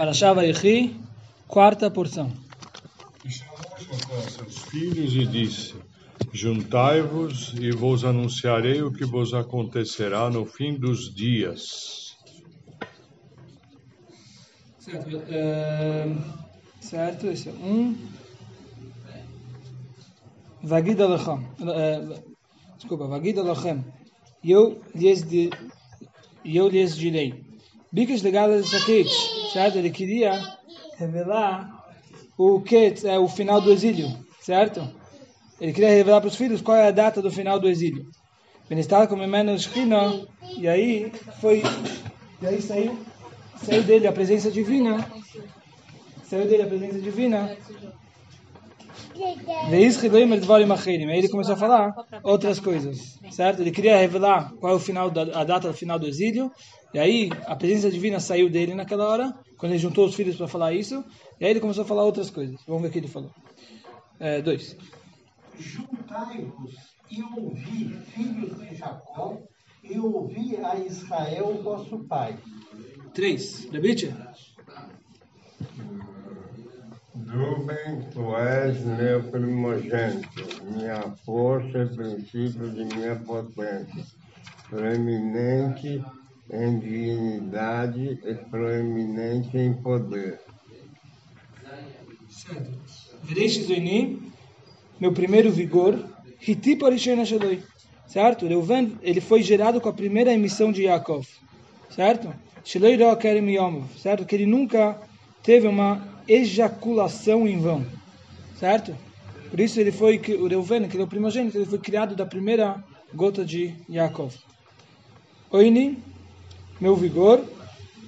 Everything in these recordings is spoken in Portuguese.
Para Shavayichi, quarta porção. E Jacó seus filhos e disse: Juntai-vos e vos anunciarei o que vos acontecerá no fim dos dias. Certo, uh, certo esse é um. Vagid Alachem. Uh, desculpa, Vagid lhes, de, eu lhes direi. Bicas legadas Sakit, certo? Ele queria revelar o que é o final do exílio, certo? Ele queria revelar para os filhos qual é a data do final do exílio. Ministrar como menos Shina, e aí foi, e aí saiu, saiu dele a presença divina, saiu dele a presença divina. Aí ele começou a falar outras coisas, certo? Ele queria revelar qual é o final da, a data do final do exílio, e aí a presença divina saiu dele naquela hora, quando ele juntou os filhos para falar isso, e aí ele começou a falar outras coisas. Vamos ver o que ele falou. É, dois. Juntai-vos e ouvi, filhos de Jacó, e ouvi a Israel, vosso pai. Três. Repite. Rubem, tu és meu primogênito, minha força e princípio de minha potência, preeminente em dignidade e proeminente em poder. Certo. Vereis Zoini, meu primeiro vigor, Hiti Parishena Shaloi. Certo? Reuven, ele foi gerado com a primeira emissão de Yaakov. Certo? Shaloi Ro Kerem Yomov. Certo? Que ele nunca teve uma ejaculação em vão. Certo? Por isso ele foi, o Reuven, que ele é o primogênito, ele foi criado da primeira gota de Yaakov. Oini, meu vigor,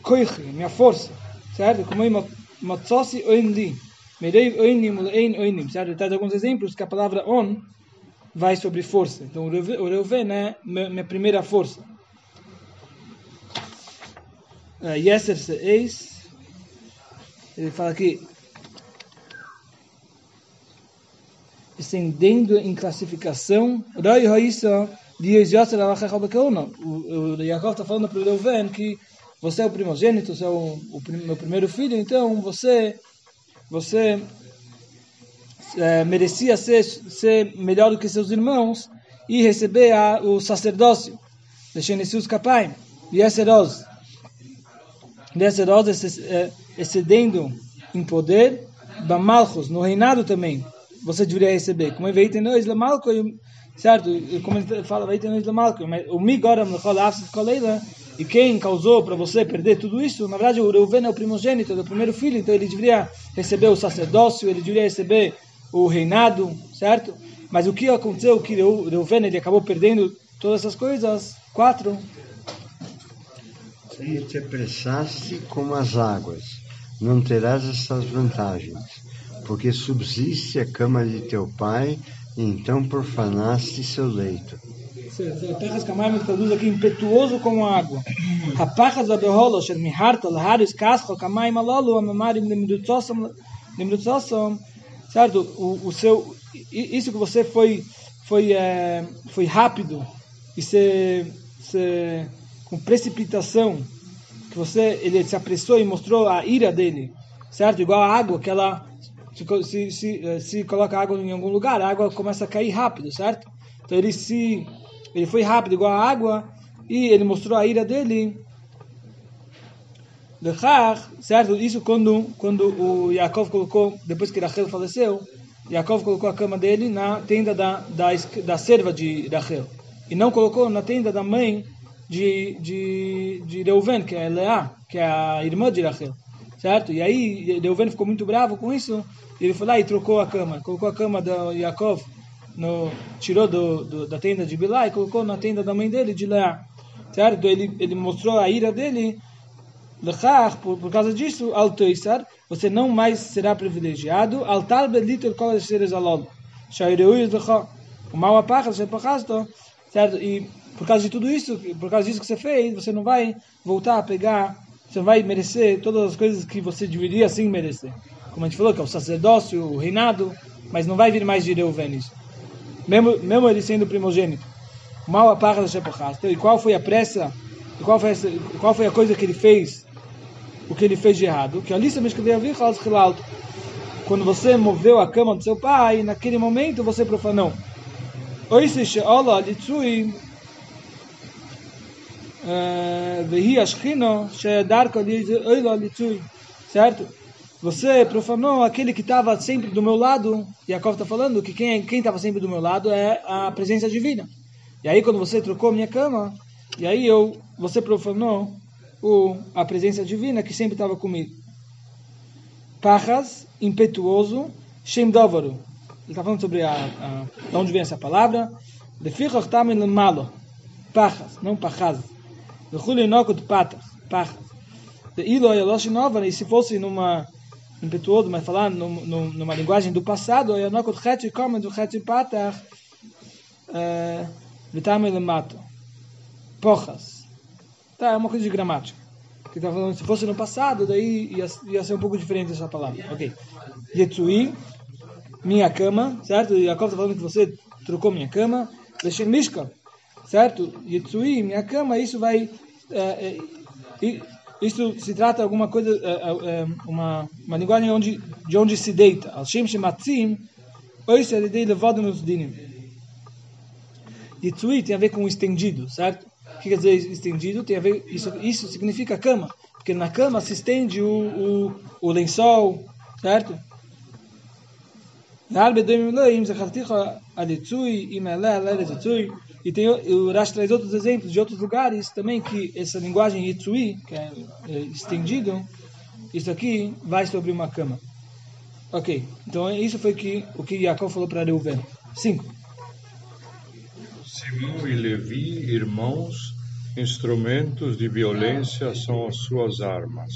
koichi, minha força. Certo? Como matzossi oinli. Merei oinim ein oinim. Certo? Ele traz alguns exemplos que a palavra on vai sobre força. Então o Reuven é minha primeira força. Yeser se eis ele fala aqui, descendendo em classificação, o, o Yaakov está falando para o Reuven que você é o primogênito, você é o, o meu primeiro filho, então você você é, merecia ser, ser melhor do que seus irmãos e receber a, o sacerdócio. Os capai. E rosa. E essa rosa excedendo em poder, Bamalchus, no reinado também, você deveria receber. Como ele veio nós, Lamalco, certo? Como ele fala, veio nós, Lamalco, o Migoram, e quem causou para você perder tudo isso, na verdade, o Reuven é o primogênito, é o primeiro filho, então ele deveria receber o sacerdócio, ele deveria receber o reinado, certo? Mas o que aconteceu, que o Reuven, ele acabou perdendo todas essas coisas? Quatro. Se te apressaste como as águas, não terás essas vantagens, porque subsiste a cama de teu pai, então profanaste seu leito. Pechas Kamaim traduz aqui impetuoso como água. Rapachas abeholo, sher miharta, laharis kascho, Kamaim alolu, amamarim nimrutzosom. Certo? O, o seu, isso que você foi, foi, é, foi rápido e se, se, com precipitação que você ele se apressou e mostrou a ira dele, certo? Igual a água que ela se, se, eh, se coloca água em algum lugar, a água começa a cair rápido, certo? Então ele se ele foi rápido igual a água e ele mostrou a ira dele. certo? Isso quando quando o Yaakov colocou depois que Rachel faleceu, Yaakov colocou a cama dele na tenda da da, da serva de Rachel e não colocou na tenda da mãe de, de, de Reuven, que é Leá, que é a irmã de Rachel, certo? E aí Reuven ficou muito bravo com isso, ele foi lá e trocou a cama, colocou a cama da Yaakov, no, tirou do, do, da tenda de Bilá e colocou na tenda da mãe dele, de Leá, certo? Ele, ele mostrou a ira dele, Lechach, por, por causa disso, Altoisar, você não mais será privilegiado, Altar Beliter Kol Seres Alol, Shaireu Lecha, o mal apaga, certo? E por causa de tudo isso, por causa disso que você fez, você não vai voltar a pegar, você vai merecer todas as coisas que você deveria sim merecer. Como a gente falou, que é o sacerdócio, o reinado, mas não vai vir mais de Reuven isso. Mesmo, mesmo ele sendo primogênito. Mal a parra da E qual foi a pressa, e qual foi, qual foi a coisa que ele fez? o que ele fez de errado, que a lista me escreveu quando você moveu a cama do seu pai, naquele momento você profanou. Oisi she'ola litzui vehi ashchino she'darka oila litzui. Certo? Você profanou aquele que estava sempre do meu lado. Yaakov está falando que quem estava sempre do meu lado é a presença divina. E aí quando você trocou minha cama, e aí eu, você profanou o, a presença divina que sempre estava comigo. Pachas, impetuoso, Shem Dovaru. Ele está falando sobre a, a, de onde vem essa palavra. Lefichach tamin lemalo. Pachas, não pachas. Vechuli nokut patach. Pachas. De ilo e se fosse numa impetuoso, mas falar numa, numa linguagem do passado, yanokut chet e come do chet patach. Vitamin lemato. Pochas. Tá, é uma coisa de gramática que está falando, se fosse no passado, daí ia, ia ser um pouco diferente essa palavra. Ok. Yetzui, minha cama, certo? E Jacob está falando que você trocou minha cama. Leshem Mishka, certo? Yetzui, minha cama, isso vai. É, é, isso se trata alguma coisa, é, é, uma, uma linguagem onde, de onde se deita. Al-Shem Shematzim, Oisha Lidei Levodamus Dinim. Yetzui tem a ver com o estendido, certo? que quer dizer estendido? Tem a ver, isso, isso significa cama, porque na cama se estende o, o, o lençol, certo? E tem, o Rashi traz outros exemplos de outros lugares também que essa linguagem Yitsui, que é, é estendido, isso aqui vai sobre uma cama. Ok, então isso foi que, o que Jacob falou para Reuven. 5. Simão e Levi, irmãos, instrumentos de violência são as suas armas.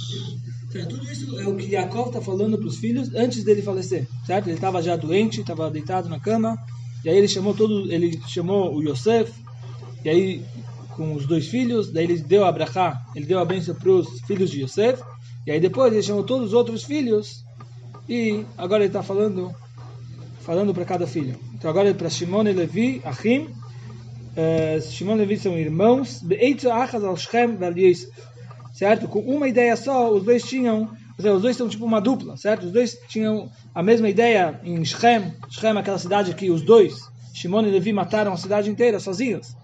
Então, tudo isso é o que Yaakov está falando para os filhos antes dele falecer, certo? Ele estava já doente, estava deitado na cama, e aí ele chamou todo, ele chamou o Yosef, e aí com os dois filhos, daí ele deu a brachá, ele deu a bênção para os filhos de Yosef, e aí depois ele chamou todos os outros filhos, e agora ele está falando falando para cada filho. Então agora é para Shimon e Levi, Achim, uh, Shimon e Levi são irmãos, certo? Com uma ideia só, os dois tinham, seja, os dois são tipo uma dupla, certo? Os dois tinham a mesma ideia em Shem, Shem é aquela cidade que os dois, Shimon e Levi, mataram a cidade inteira sozinhos,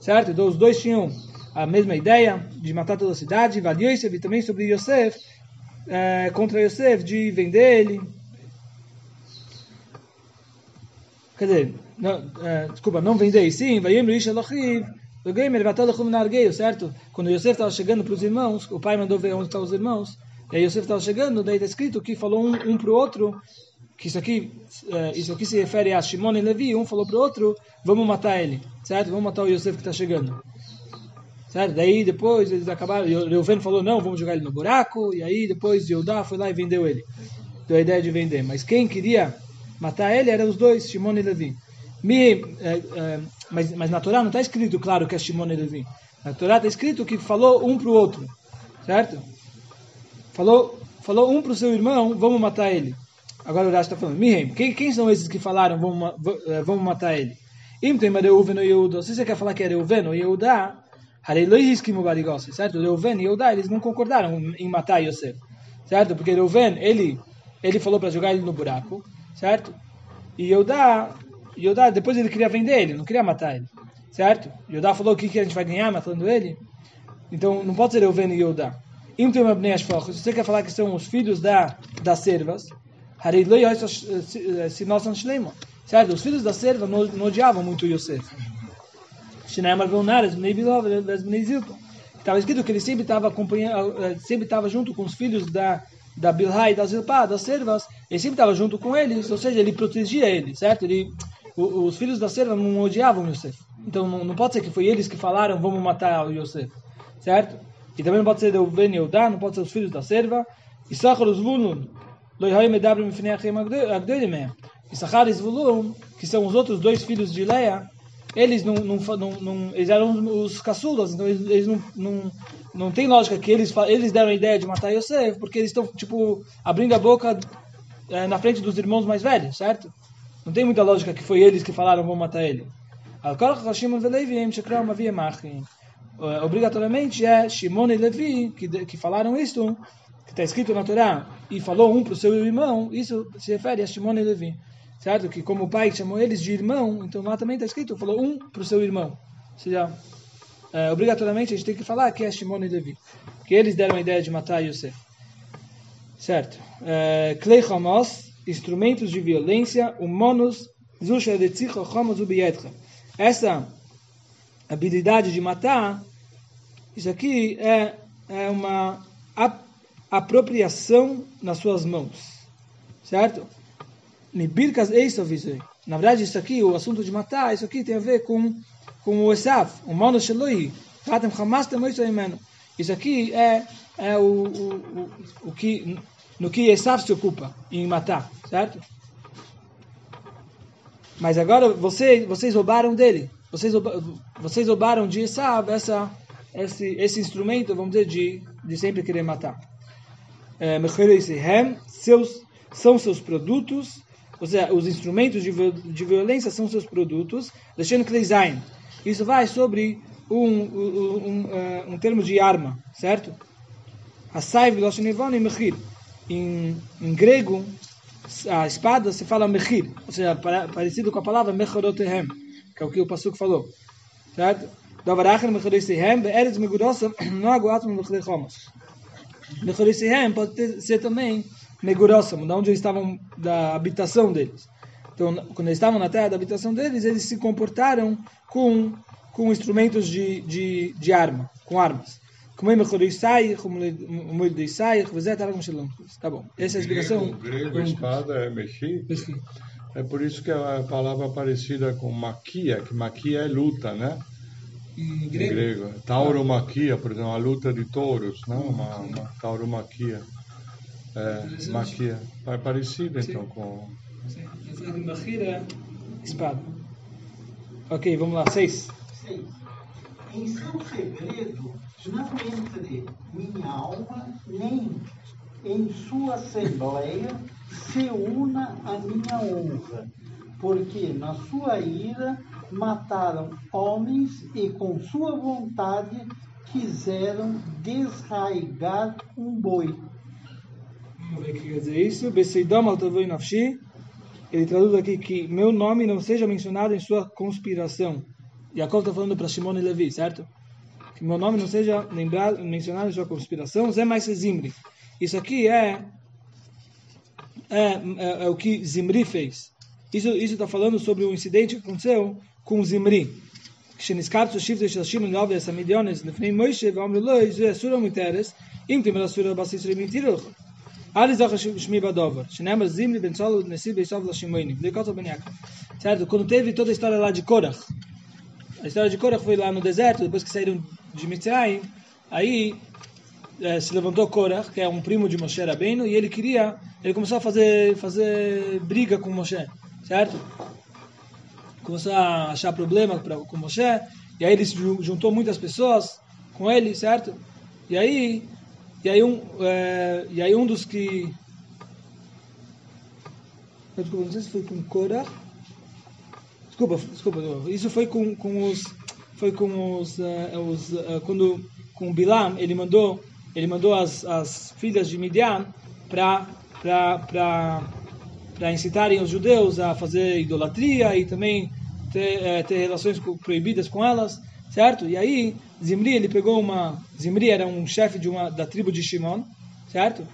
certo? Então os dois tinham a mesma ideia de matar toda a cidade, Val Yosef e também sobre Yosef, uh, contra Yosef, de vender ele. Quer dizer, não, é, desculpa, não vendei, sim, vai Ish Elochiv, o gamer vai nargueio, certo? Quando Yosef estava chegando para os irmãos, o pai mandou ver onde estavam os irmãos, e aí Yosef estava chegando, daí está escrito que falou um, um para o outro, que isso aqui, é, isso aqui se refere a Shimon e Levi, um falou para o outro, vamos matar ele, certo? Vamos matar o Yosef que está chegando. Certo? Daí depois eles acabaram, Reuven falou, não, vamos jogar ele no buraco, e aí depois Yodá foi lá e vendeu ele. Deu a ideia de vender. Mas quem queria matar ele eram os dois, Shimon e Levi. Me, é, é, mas, mas na Torá não está escrito, claro, que é Shimon e Levi. Na Torá está escrito que falou um para o outro, certo? Falou, falou um para o seu irmão, vamos matar ele. Agora o Rashi está falando, Mihem, quem, quem são esses que falaram, vamos, é, vamos matar ele? Imtem Reuven ou Yehuda. Se você quer falar que é Reuven ou Yehuda, certo? Reuven e Yehuda, eles não concordaram em matar Yosef, certo? Porque Reuven, ele, ele falou para jogar ele no buraco, certo? E Yehuda Yodá, depois ele queria vender ele, não queria matar ele. Certo? Yodá falou o que, que a gente vai ganhar matando ele. Então não pode ser eu vendo Yodá. Se você quer falar que são os filhos da, das servas, certo? Os filhos da serva não, não odiavam muito Yosef. Estava escrito que ele sempre estava acompanhando, eh, sempre estava junto com os filhos da da Bilha e da Zilpá, das servas, ele sempre estava junto com eles, ou seja, ele protegia eles, certo? Ele os filhos da serva não odiavam Yosef. Então não, não, pode ser que foi eles que falaram vamos matar o Yosef, certo? E também não pode ser Reuven Eudá, não pode ser os filhos da serva. E Sachar os Vulun, Issachar e Zvulun, que são os outros dois filhos de Leia, eles não, não, não, não eles eram os caçulas, então eles, eles não, não, não tem lógica que eles, eles deram a ideia de matar Yosef, porque eles estão, tipo, abrindo a boca é, na frente dos irmãos mais velhos, certo? Não tem muita lógica que foi eles que falaram vamos matar ele. Obrigatoriamente é Shimon e Levi que, que falaram isto, que está escrito na Torá, e falou um para o seu irmão, isso se refere a Shimon e Levi. Certo? Que como o pai chamou eles de irmão, então lá também está escrito, falou um para o seu irmão. Ou seja, é, obrigatoriamente a gente tem que falar que é Shimon e Levi. Que eles deram a ideia de matar Yosef. Certo? É, Klei Hamas, instrumentos de violência, humanos, Zusha de Tzicha Hamas. Essa habilidade de matar, isso aqui é, é uma apropriação nas suas mãos. Certo? Mibirkas Eisavizei. Na verdade, isso aqui, o assunto de matar, isso aqui tem a ver com, com o Esaf, o Mano Sheloi. Isso aqui é, é o, o, o, o que, no que Esaf se ocupa, em matar, certo? Mas agora vocês, vocês roubaram dele. Vocês, vocês roubaram de Esav essa, esse, esse instrumento, vamos dizer, de, de sempre querer matar. É, seus, são seus produtos, ou seja, os instrumentos de, de violência são seus produtos, deixando Kleizain. Isso vai sobre um, um, um, um, termo de arma, certo? Asaiv, Loshenivon e Mechir. Em, em grego, a espada se fala mechir, ou seja, parecido com a palavra mechorotehem, que é o que o Passuco falou. Certo? Davarachen mechorotehem, be'eretz megurosam, não aguatam mechorei chomos. Mechorotehem pode ser também megurosam, de onde eles estavam, da habitação deles. Então, quando eles estavam na terra da habitação deles, eles se comportaram com, com instrumentos de, de, de arma, com armas. Como sai, como ele sai, Tá bom. Essa é a explicação. Grego, grego espada é mexi. É por isso que a palavra é parecida com maquia, que maquia é luta, né? Em grego. Em grego. Tauromaquia, por exemplo, a luta de touros, não? Uma, uma tauromaquia. É, maquia. É parecido então com. Sim. Maquia espada. Ok, vamos lá. Seis. Seis. Em seu segredo não entre minha alma, nem em sua assembleia se una a minha honra, porque na sua ira mataram homens e com sua vontade quiseram desraigar um boi. Vamos ver o que quer dizer isso. Beseidom nafshi. Ele traduz aqui que meu nome não seja mencionado em sua conspiração. Jacob está falando para Shimon e Levi, certo? que meu nome não seja lembrado, mencionado em sua conspiração, Zé mais Zimri. Isso aqui é, é, é, é o que Zimri fez. Isso está falando sobre o incidente que aconteceu com Zimri. כשנזכרת ששיבתו של שמעון רבי הסמידיונס לפני מוישה ואמרו לו זה אסור המותרס אם תמר אסור הבסיס רמיתירו אל יזכר שמי בדובר שנאמר זימרי בן סולו נשיא ביסוב לשמוינים בלי קוטו בן יעקב certo? quando teve toda a história lá de Korach a história de Korach foi lá no deserto depois que saíram de Mitzrayim, aí é, se levantou Korach, que é um primo de Moshe Rabbeinu, e ele queria, ele começou a fazer, fazer briga com Moshe, certo? Começou a achar problema pra, com Moshe, e aí ele juntou muitas pessoas com ele, certo? E aí, e aí um, é, e aí um dos que Desculpa, não sei se foi com Korach. Desculpa, desculpa, isso foi com, com os foi com os, uh, os uh, quando com Bilam ele mandou ele mandou as, as filhas de Midian para para incitarem os judeus a fazer idolatria e também ter, é, ter relações proibidas com elas, certo? E aí Zimri ele pegou uma Zimri era um chefe de uma da tribo de Shimon, certo?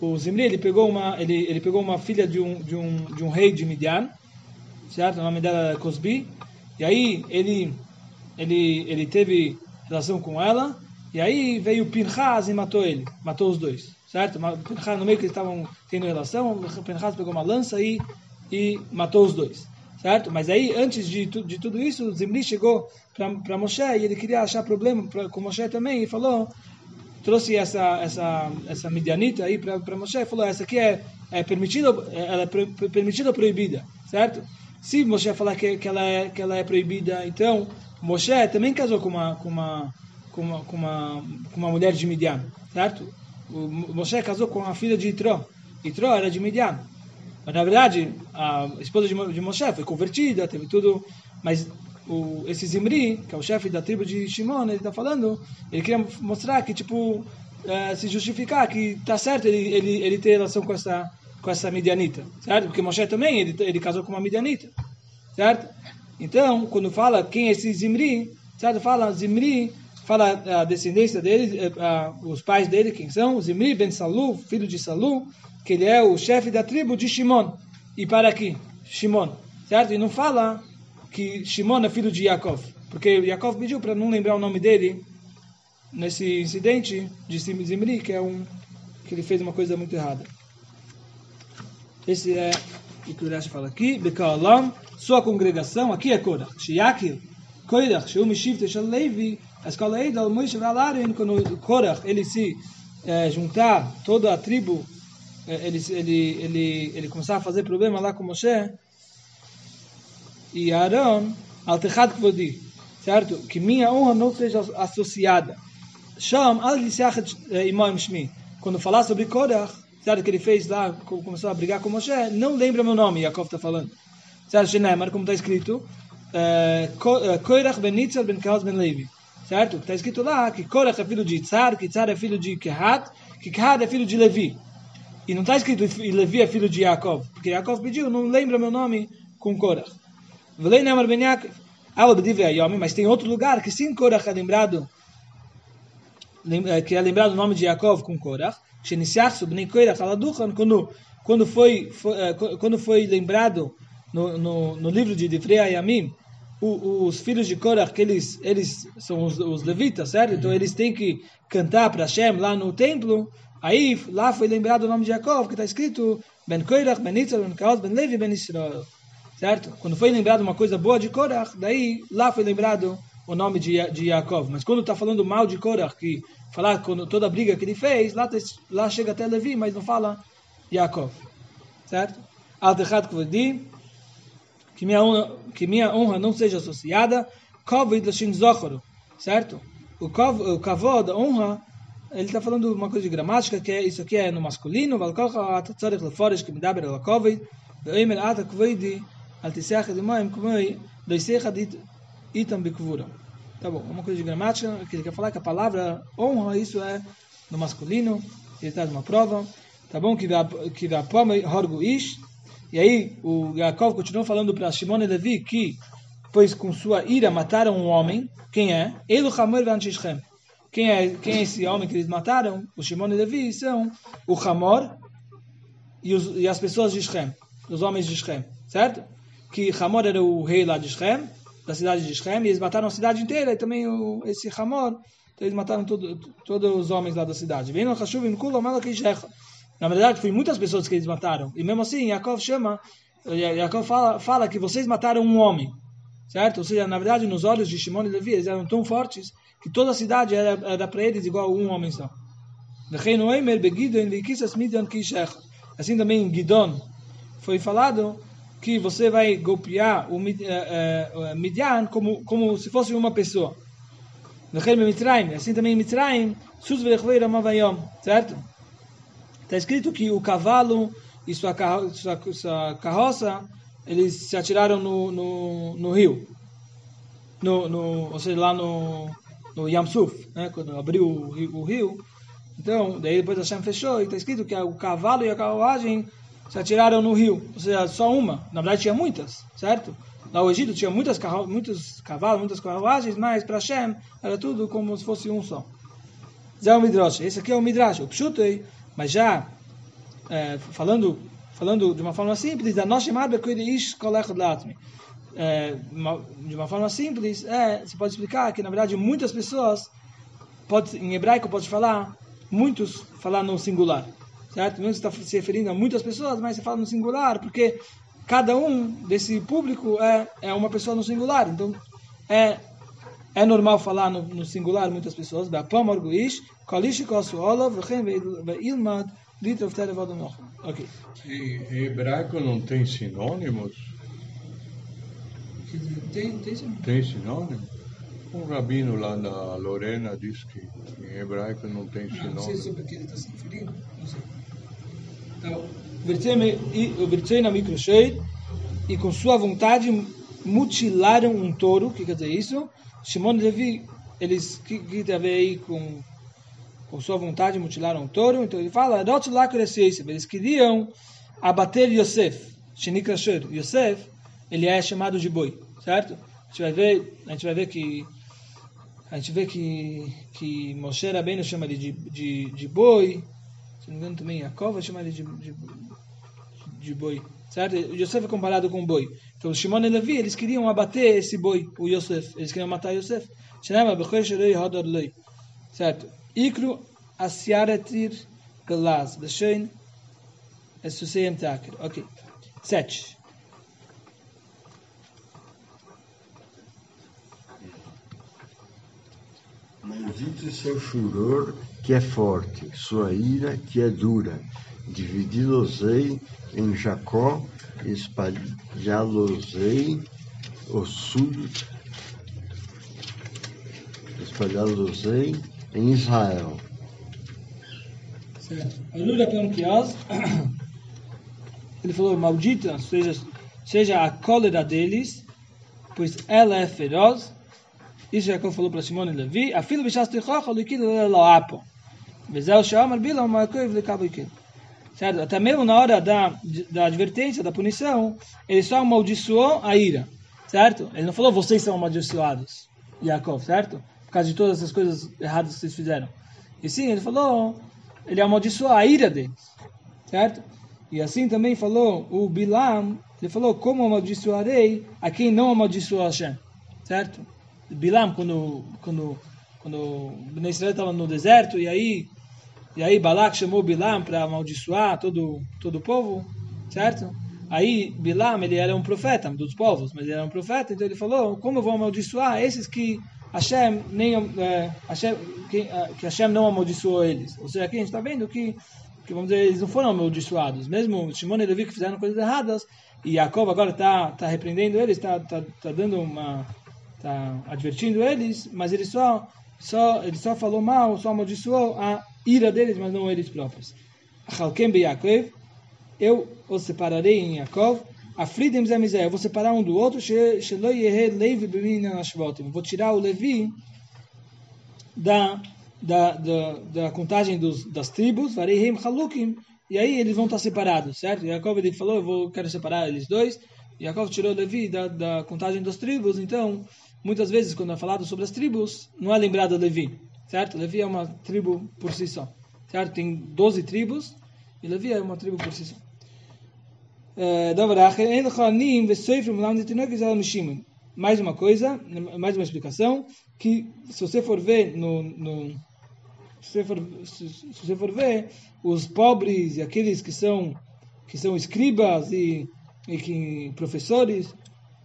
O Zimri ele pegou uma ele, ele pegou uma filha de um de um de um rei de Midian, certo? O nome dela era Cosbi. E aí ele ele, ele teve relação com ela, e aí veio Pinchas e matou ele, matou os dois, certo? Pinchas, no meio que eles estavam tendo relação, Pinchas pegou uma lança e, e matou os dois, certo? Mas aí, antes de, de tudo isso, Zimri chegou para Moshe e ele queria achar problema pra, com Moshe também e falou, trouxe essa essa essa midianita aí para Moshe e falou, essa aqui é, é permitida, ela é permitida ou proibida, certo? Se Moshe falar que, que, ela é, que ela é proibida, então Moshe também casou com uma, com uma, com uma, com uma, com uma mulher de Midian, certo? O Moshe casou com a filha de Itró. Itró era de Midian. Mas, na verdade, a esposa de, de Moshe foi convertida, teve tudo. Mas o, esse Zimri, que é o chefe da tribo de Shimon, ele está falando, ele queria mostrar que, tipo, eh, se justificar que está certo ele, ele, ele ter relação com essa, com essa midianita, certo? Porque Moshe também, ele, ele casou com uma midianita, certo? Então, quando fala quem é esse Zimri, certo? Fala Zimri, fala a descendência dele, eh, a- os pais dele, quem são? Zimri ben Salu, filho de Salu, que ele é o chefe da tribo de Shimon. E para aqui, Shimon, certo? E não fala que Shimon é filho de Yaakov, porque Yaakov pediu para não lembrar o nome dele nesse incidente de Zimri, que é um que ele fez uma coisa muito errada. Esse é o que o Rashi fala aqui. Bekaolam, sua congregação, aqui é Korach. Shiakil, Korach, Sheu Mishivte Shel Levi, a escola Eidal, Moshe Valarin, quando Korach, ele se eh, juntar toda a tribo, ele, ele, ele, ele começar a fazer problema lá com Moshe, e Aaron, Altechad Kvodi, certo? Que minha honra não seja associada. Sham, al Yisachet Imam Shmi. Quando falar sobre Korach, certo? Que ele fez lá, co- começou a brigar com Moshe, não lembra meu nome, Yaakov está falando. Certo? Shenemar, como está escrito, eh, eh, Korach ben Nitzal ben Kaos ben Levi. Certo? Está escrito lá que Korach é filho de Itzar, que Itzar é filho de Kehat, que Kehat é filho de Levi. E não está escrito que Levi é filho de Yaakov, porque Yaakov pediu, não lembra meu nome com Korach. Velei Nemar ben Yaakov. Ah, mas tem outro lugar que sim Korach é lembrado, lem- eh, que é lembrado o nome de Yaakov com Korach, quando quando foi, foi eh, qu- quando foi lembrado no, no, no livro de Divrei Ayamim, os filhos de Korach, que eles, eles são os, os levitas, certo? Então eles têm que cantar para Hashem lá no templo. Aí lá foi lembrado o nome de Yaakov, que está escrito Ben Korach, Ben Yitzhak, Ben Kaos, Ben Levi, Ben Israel. Certo? Quando foi lembrado uma coisa boa de Korach, daí lá foi lembrado o nome de, de Yaakov. Mas quando está falando mal de Korach, que falar quando toda a briga que ele fez, lá, tá lá chega até Levi, mas não fala Yaakov. Certo? Altechat Kvodi, que minha honra, que minha não seja associada, Kovid Lashin Zochoro, certo? O, kov, o kavod, a honra, ele está falando uma coisa de gramática, que é, isso aqui é no masculino, dá. Tá bom, uma coisa de gramática, que ele quer falar que a palavra honra, isso é no masculino, ele traz uma prova, tá bom? Que da que da Horgu Ish, e aí o Yaakov continuou falando para Shimon e Levi que, pois com sua ira mataram um homem, quem é? Elo Hamor Van. Quem é, quem é esse homem que eles mataram? O Shimon e Levi são o Hamor e, os, e as pessoas de Shem, os homens de Shem, certo? Que Hamor era o rei lá de Shem, da cidade de Shem, e eles mataram a cidade inteira, e também o, esse Hamor, então eles mataram todo, todos os homens lá da cidade. Na verdade, foi muitas pessoas que eles mataram. E mesmo assim, Yaakov chama, Ya- Yaakov fala, fala que vocês mataram um homem. Certo? Ou seja, na verdade, nos olhos de Shimon e Levi, eles eram tão fortes que toda a cidade era, era para eles igual um homem só. Assim também em Gidon foi falado que você vai golpear o eh, eh, Midian como, como se fosse uma pessoa. Assim também em ramavayom. Certo? Está escrito que o cavalo e sua, sua, sua carroça, eles se atiraram no, no, no rio. No, no, ou seja, lá no, no Yamsuf, né? quando abriu o rio, o rio. Então, daí depois Hashem fechou e está escrito que o cavalo e a carruagem se atiraram no rio. Ou seja, só uma. Na verdade tinha muitas, certo? Lá no Egito tinha muitas carro, muitos cavalos, muitas carruagens, mas para Hashem era tudo como se fosse um só. Zé o Midrash. Esse aqui é o Midrash, o Pshutei, mas já é, falando falando de uma forma simples, a nossa chamada Ish. É, de uma forma simples, é, você pode explicar que na verdade muitas pessoas pode em hebraico pode falar muitos falar no singular, certo? Não está se referindo a muitas pessoas, mas você fala no singular porque cada um desse público é é uma pessoa no singular, então é é normal falar no, no singular muitas pessoas. Ok. Hebraico não tem sinônimos? Tem, tem. Tem sinônimo? Um rabino lá na Lorena diz que em hebraico não tem sinônimo. sobre o que ele está se referindo. Não sei. Tá bom. Vertei-me- e- O e com sua vontade mutilaram um touro. O que quer dizer isso? Shimon Levi, eles, que, que tem a ver aí com com sua vontade mutilaram o touro. Então ele fala, eles queriam abater Yosef, Shenikashur. Yosef, ele é chamado de boi, certo? A gente vai ver, a gente vai ver que a gente vê que, que Moshe Rabbeinu chama ele de, de, de boi, se não me engano também Yaakov chama ele de, de, de boi, certo? O Yosef é comparado com um boi. Então, Shimon e Levi, eles queriam abater esse boi, o Yosef, eles queriam matar Yosef. Certo? Ikru Asiaretir Galaz, Leshen Esuseyem Taker. Ok. Sete. Maldito seu furor, que é forte, sua ira, que é dura. Dividi-los-ei em Jacó, espalhá-los-ei o sul, espalhá-los-ei em Israel. Certo. Alura Kiaz, ele falou, maldita seja, seja a cólera deles, pois ela é feroz, isso Jacob falou para Simone e Levi, a filha bichas tichocha liquida lo apo. Vezeu shamar bilam markoiv lekaboikin. Certo? Até mesmo na hora da, da advertência, da punição, ele só amaldiçoou a ira. Certo? Ele não falou, vocês são amaldiçoados, Jacob, certo? Por causa de todas essas coisas erradas que vocês fizeram. E sim, ele falou, ele amaldiçoou a ira deles. Certo? E assim também falou o Bilam, ele falou, como amaldiçoarei a quem não amaldiçoou Hashem. Certo? Bilam, quando, quando, quando Israel estava no deserto, e aí, e aí Balak chamou Bilam para amaldiçoar todo, todo o povo, certo? Aí Bilam, ele era um profeta dos povos, mas ele era um profeta, então ele falou, como eu vou amaldiçoar esses que Hashem, nem, é, Hashem, que, que Hashem não amaldiçoou eles? Ou seja, aqui a gente está vendo que, que, vamos dizer, eles não foram amaldiçoados, mesmo Shimon e Levi que fizeram coisas erradas, e Jacob agora está tá repreendendo eles, está tá, tá dando uma está advertindo eles, mas ele só, só, ele só falou mal, só amaldiçoou a ira deles, mas não eles próprios. Achalkem Yaakov, eu os separarei em Yaakov, Afridim Zemizé, eu vou separar um do outro, vou tirar o Levi da, da, da, da contagem dos, das tribos, e aí eles vão estar separados, certo? Jacob ele falou, eu vou, quero separar eles dois, Jacob tirou Levi da, da contagem das tribos, então muitas vezes, quando é falado sobre as tribos, não é lembrado Levi, certo? Levi é uma tribo por si só, certo? Tem 12 tribos e Levi é uma tribo por si só. Eh, mais uma coisa, mais uma explicação, que se você for ver no, no se, você for, se, se você for ver os pobres e aqueles que são que são escribas e, e que professores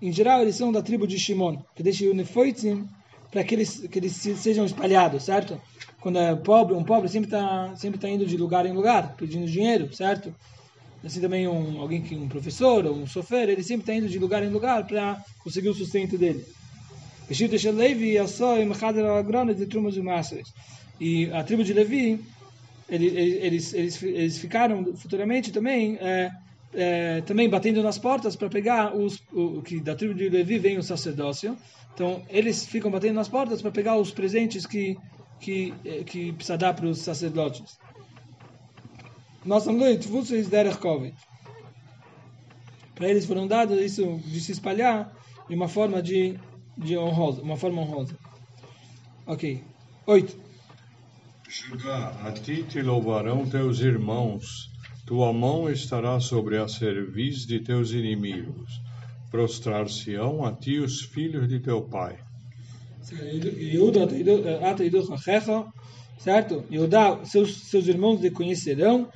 em geral, eles são da tribo de Shimon, que deixa o Nefoitzim para que eles, que eles sejam espalhados, certo? Quando é pobre, um pobre sempre está sempre tá indo de lugar em lugar, pedindo dinheiro, certo? Assim também um, alguém que um professor ou um sofer, ele sempre está indo de lugar em lugar para conseguir o sustento dele. E a tribo de Levi, eles, eles, eles ficaram futuramente também é, é, também batendo nas portas para pegar os o, que da tribo de Levi vem o sacerdócio. Então eles ficam batendo nas portas para pegar os presentes que que é, que precisa dar para os sacerdotes. Nós noite vocês deram covid. Para eles foram dados isso de se espalhar de uma forma de de honrosa, uma forma honrosa. Ok. Oito. Judá, a ti te louvarão teus irmãos tua mão estará sobre a cerviz de teus inimigos. Prostrar-se-ão a ti os filhos de teu pai. Certo? Yudá, seus, seus irmãos lhe conhecerão.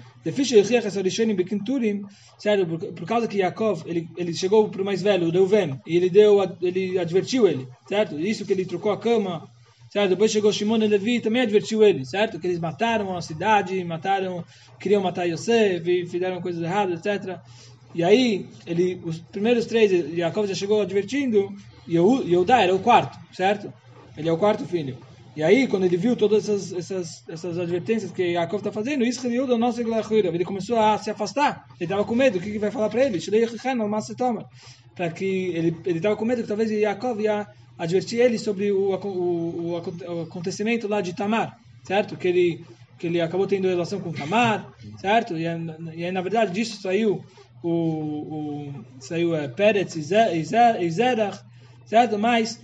Certo? Por, por causa que Yaakov, ele, ele chegou para o mais velho, o Reuven, e ele, deu, ele advertiu ele. Certo? Isso que ele trocou a cama certo? Depois chegou Shimon e Levi também advertiu ele, certo? Que eles mataram a cidade, mataram, queriam matar Yosef, fizeram coisas erradas, etc. E aí, ele, os primeiros três, Jacob já chegou advertindo, e Yehudá era o quarto, certo? Ele é o quarto filho. E aí, quando ele viu todas essas, essas, essas advertências que Yaakov está fazendo, isso o nosso ele começou a se afastar. Ele estava com medo. O que, que vai falar para ele? Para que ele estava com medo que talvez Yaakov ia advertir ele sobre o, o, o, acontecimento lá de Tamar, certo? Que ele que ele acabou tendo relação com Tamar, certo? E, e aí, na verdade, disso saiu o, o saiu é, Peretz e Zerach, certo? Mas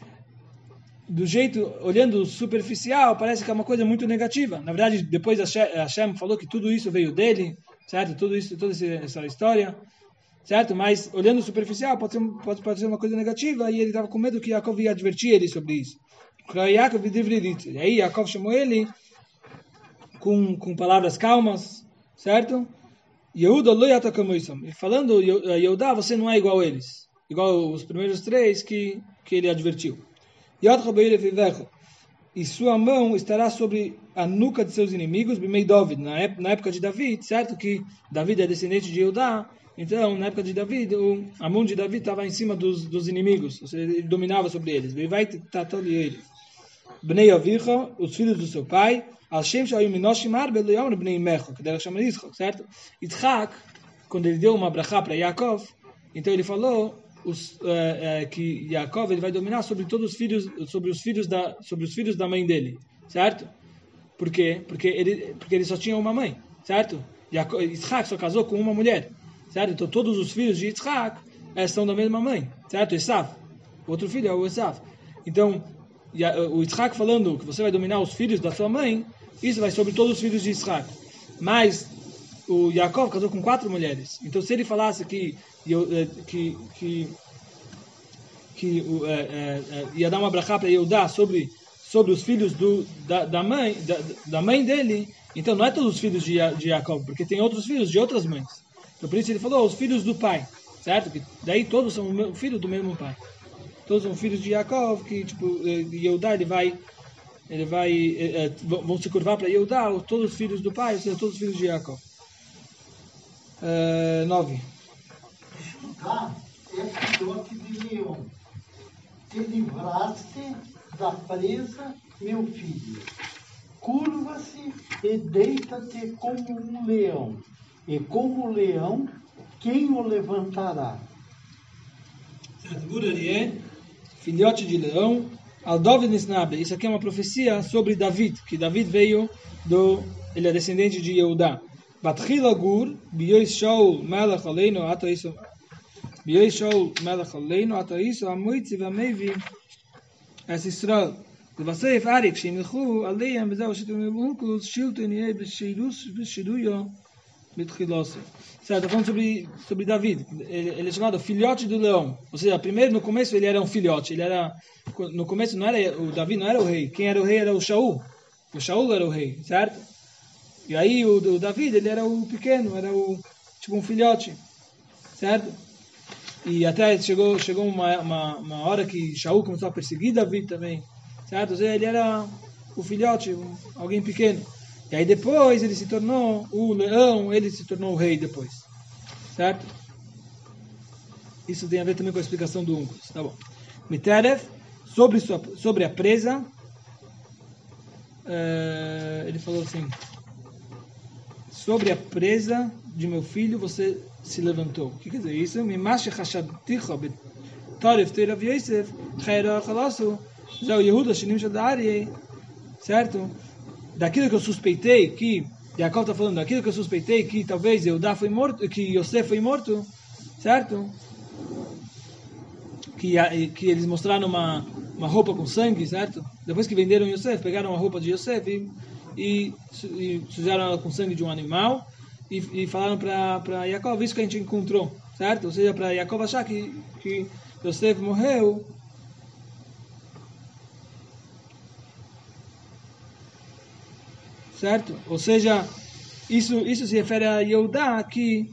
do jeito, olhando superficial, parece que é uma coisa muito negativa. Na verdade, depois Hashem falou que tudo isso veio dele, certo? Tudo isso, toda essa história, certo? Mas olhando superficial, pode ser, pode, pode ser uma coisa negativa, e ele estava com medo que Yaakov ia advertir ele sobre isso. E aí Yaakov chamou ele com, com palavras calmas, certo? Yehuda lo yatakamoisam. E falando, Yehuda, você não é igual a eles. Igual os primeiros três que, que ele advertiu. E sua mão estará sobre a nuca de seus inimigos, David, na época de David, certo que David é descendente de Judá, então na época de David, a mão de David estava em cima dos, dos inimigos, ou seja, ele dominava sobre eles. Vai tratar eles. Bnei Avicha, os filhos do seu pai, Hashem Shayim Minoshim Arbe Leomre Bnei Mecho, que deve chamar Yitzchak, certo? Yitzchak, quando ele deu uma brachá para Yaakov, então ele falou os, é, é, que Yaakov ele vai dominar sobre todos os filhos, sobre os filhos da, sobre os filhos da mãe dele, certo? Por quê? Porque ele, porque ele só tinha uma mãe, certo? Yitzhak só casou com uma mulher, certo? Então todos os filhos de Yitzhak é, são da mesma mãe, certo? Esav, outro filho é o Esav. Então o Yitzhak falando que você vai dominar os filhos da sua mãe, isso vai sobre todos os filhos de Yitzhak. Mas o Yaakov casou com quatro mulheres. Então, se ele falasse que eh, que que, que ia dar uma brachá para Yehudá sobre sobre os filhos do, da, da mãe da, da, mãe dele, então não é todos os filhos de, de porque tem outros filhos de outras mães. Por isso ele falou os filhos do pai, certo? Que daí todos são filhos do mesmo pai. Todos são filhos de Jacob, que tipo Yehudá ele vai ele vai é, vão se curvar para Yehudá, todos os filhos do pai, ou seja, todos os filhos de Jacob. Nove. Judá é filhote de leão. Te livraste da presa, meu filho. Curva-se e deita-te como um leão. E como leão, quem o levantará? é filhote de leão, Aldov Nisnabe. Isso aqui é uma profecia sobre David, que David veio do. Ele é descendente de Yehudá. Batchila gur, biyois Shaul melech aleinu ata iso, biyois Shaul melech aleinu ata iso, amoitzi vamevi es Yisrael. לבסוף אריק שהם ילכו עליהם וזהו שאתם מבונקוס שילטו נהיה בשירוס Mitchilose. Certo, falando sobre, sobre David. Ele, ele, é chamado filhote do leão. Ou seja, primeiro, no começo, ele era um filhote. Ele era, no começo, não era, o Davi não era o rei. Quem era o rei era o Shaul. O Shaul era o rei, certo? E aí, o, o David, ele era o pequeno, era o, tipo um filhote, certo? E até chegou, chegou uma, uma, uma hora que Shaul começou a perseguir Davi também, certo? Ou seja, ele era o filhote, alguém pequeno. E aí depois ele se tornou o leão, ele se tornou o rei depois, certo? Isso tem a ver também com a explicação do Uncus, tá bom. Miteref, sobre, sobre a presa, uh, ele falou assim sobre a presa de meu filho você se levantou. O que quer dizer isso? Mimash chashadticha betarif teirav Yosef chayra chalasu o Yehuda shinim shadari certo? Daquilo que eu suspeitei que Jacob está falando, daquilo que eu suspeitei que talvez Yehuda foi morto, que Yosef foi morto, certo? Que, que eles mostraram uma, uma roupa com sangue, certo? Depois que venderam Yosef, pegaram a roupa de Yosef e e, e fizeram ela com sangue de um animal e, e falaram para Jacob isso que a gente encontrou, certo? Ou seja, para Jacob achar que, que Yosef morreu certo? Ou seja, isso, isso se refere a Yehudá, que,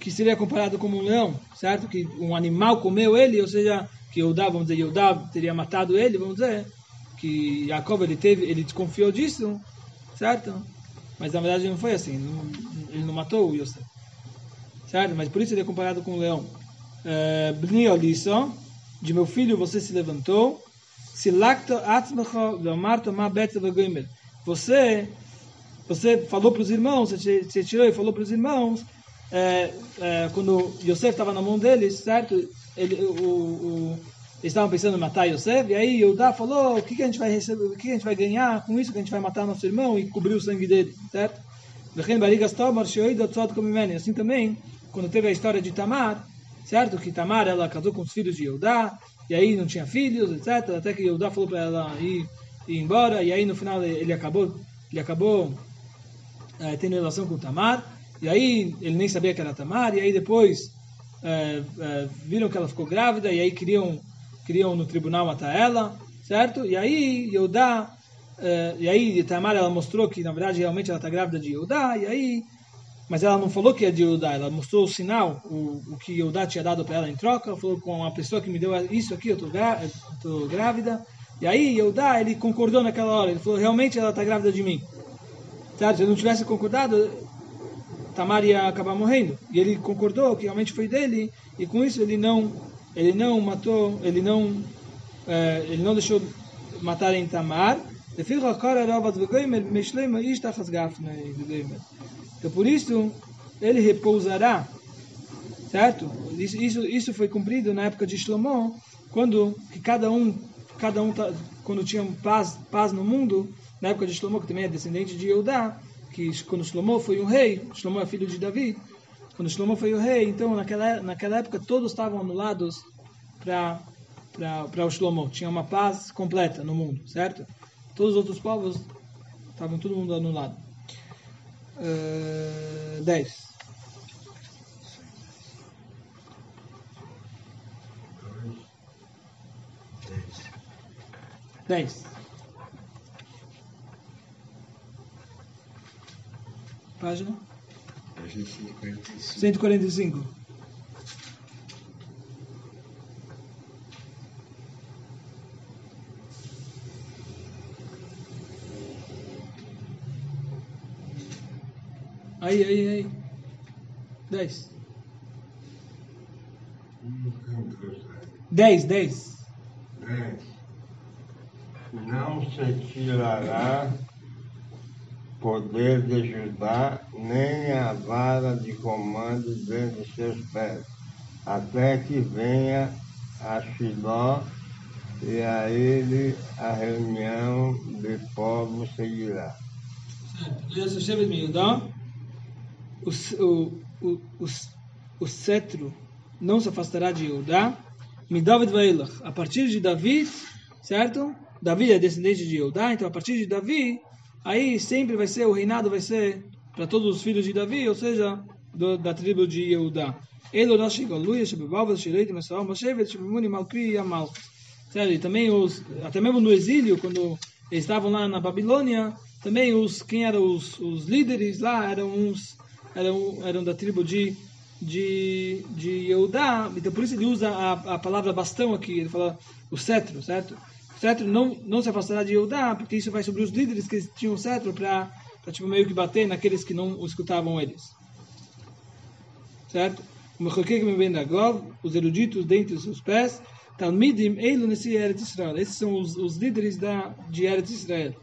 que seria comparado como um leão, certo? Que um animal comeu ele, ou seja, que Yehudá, vamos dizer, Yehudá teria matado ele, vamos dizer, que Jacob ele teve, ele desconfiou disso, certo? Mas na verdade não foi assim, não, ele não matou o Yosef, certo? Mas por isso ele é comparado com o leão. Eh, Bni Oliso, de meu filho você se levantou, se lacta atzmecha ve'amarta ma ve'goimer. Você, você falou para os irmãos, você tirou e falou para os irmãos, é, é, quando Yosef estava na mão deles, certo? Ele, o, o, eles estavam pensando em matar Yosef, e aí Yehudá falou, o que, que a gente vai receber, o que, que a gente vai ganhar com isso, que a gente vai matar nosso irmão e cobrir o sangue dele, certo? Assim também, quando teve a história de Tamar, certo? Que Tamar, ela casou com os filhos de Yehudá, e aí não tinha filhos, etc. Até que Yehudá falou para ela ir, embora, e aí no final ele acabou, ele acabou é, tendo relação com Tamar, e aí ele nem sabia que era Tamar, e aí depois é, é, viram que ela ficou grávida, e aí queriam, queriam no tribunal matar ela, certo? E aí é, e aí Tamar ela mostrou que na verdade realmente ela está grávida de Yehudá, e aí mas ela não falou que é de Yehudá, ela mostrou o sinal, o, o que Yehudá tinha dado para ela em troca, falou com a pessoa que me deu isso aqui, eu estou grávida, e aí Yehudá, ele concordou naquela hora, ele falou, realmente ela está grávida de mim. Certo? Se eu não tivesse concordado, Tamar ia acabar morrendo. E ele concordou que realmente foi dele, e com isso ele não, ele não matou, ele não, é, ele não deixou matar em Tamar. Então por isso ele repousará, certo? Isso, isso, isso foi cumprido na época de Shlomo, quando que cada um, cada um tá, quando tinha paz, paz no mundo, na época de Shlomo, que também é descendente de Eudá, que quando Shlomo foi um rei, Shlomo é filho de Davi, quando Shlomo foi o rei, então naquela, naquela época todos estavam anulados para o Shlomo. Tinha uma paz completa no mundo, certo? Todos os outros povos estavam todo mundo anulado. Uh, 10. Dez. Página? Página 145. 145. Aí, aí, aí. 10. 10, 10. Não se tirará poder de Judá, nem a vara de comando dentre seus pés, até que venha a Shiló, e a ele a reunião de povos seguirá. O, o, o, o, o cetro não se afastará de Judá. David Vailach, a partir de Davi, certo? Davi é descendente de Judá, então a partir de Davi, aí sempre vai ser, o reinado vai ser para todos os filhos de Davi, ou seja, do, da tribo de Yehudá. Elo Rashi Galuia, Shebebavel, Shireit, Mesael, Moshevet, Shebemuni, Malkri e Amal. Sério, e também os, até mesmo no exílio, quando eles estavam lá na Babilônia, também os, quem eram os, os líderes lá eram uns, eram, eram da tribo de, de, de Yehudá, então por isso ele usa a, a palavra bastão aqui, ele fala o cetro, certo? Cetro não, não se afastará de Yehudá, porque isso vai sobre os líderes que tinham cetro para tipo, meio que bater naqueles que não escutavam eles. Certo? Os eruditos dentre os seus pés, Talmidim Eilu nesse Eretz Israel. Esses são os, os líderes da, de Eretz Israel.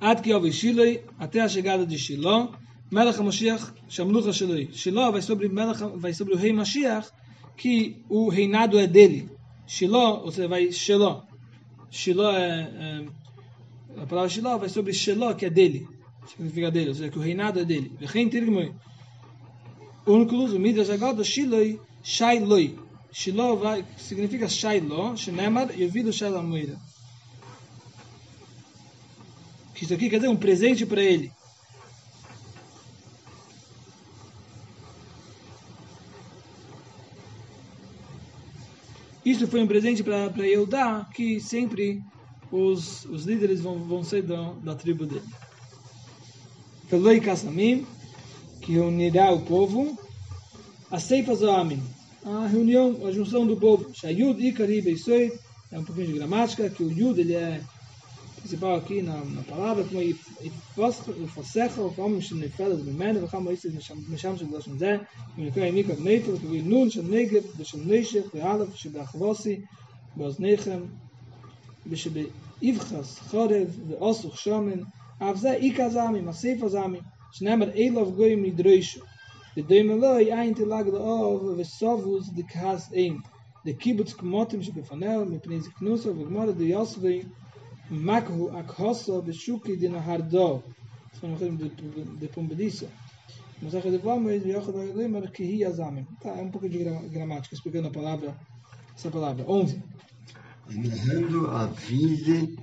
Ad Kiov Shiloi, até a chegada de Shiló, Melech HaMashiach, Shamlucha Shiloi. Shiló vai sobre, Melech, vai sobre o rei Mashiach, que o reinado é dele. Shiló, seja, vai Shiló. Shiló é, é, a palavra Shiló vai sobre Shiló, que é dele. Significa dele, ou seja, que o reinado é dele. Vechem Tirgmoi. O Midrash agora, Shiloi, Shailoi. Shiló vai, significa Shailó, Shenemar, Yovido Shalamoira. Que isso aqui quer dizer um presente para ele. Isso foi um presente para Yehudá, que sempre os, os líderes vão, vão ser da, da tribo dele. Feloi Kassamim, que reunirá o povo, a Seifas a reunião, a junção do povo. Shayud Ikari Beisoit, é um pouquinho de gramática, que o Yud ele é principal aqui na, na palavra, como יפסך ופעם שנפלת ממנו וכמה איסט משם של גלשון זה, ונקרא מיקה בנפל, וכבי נון של נגב ושל נשך ואלף שבאחבוסי באוזניכם ושבאבחס חורב ואוסוך שומן, אף זה איקה זמי, מסיף הזמי, שנאמר אילוב גוי מדרשו. ודוים אלוהי אין תלג לאוב וסובוס דקהס אין. de kibbutz kmotim shebefanel mipnei ziknusa v'gmara de makhu akhoso beshuki de nahardo von noch de de pombedisa mas a de vamos e yochad lembra que hi azamim tá é um pouco de gra- gramática explicando a palavra essa palavra. 11 amarrando a vide,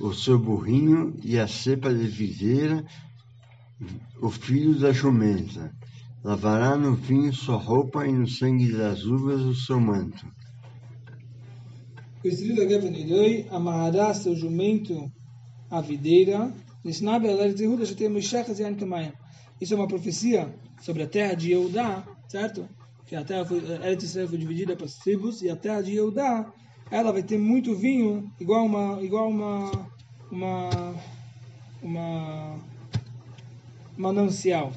o seu burrinho e a cepa de videira, o filho da jumenta. Lavará no vinho sua roupa e no sangue das uvas o seu manto. O estrido Gefen Iroi amarrará seu jumento à videira. Isso é uma profecia sobre a terra de Eudá, certo? Que a terra foi, Israel foi dividida para as tribos e a terra de Eudá, ela vai ter muito vinho, igual uma, igual uma, uma, uma manancial,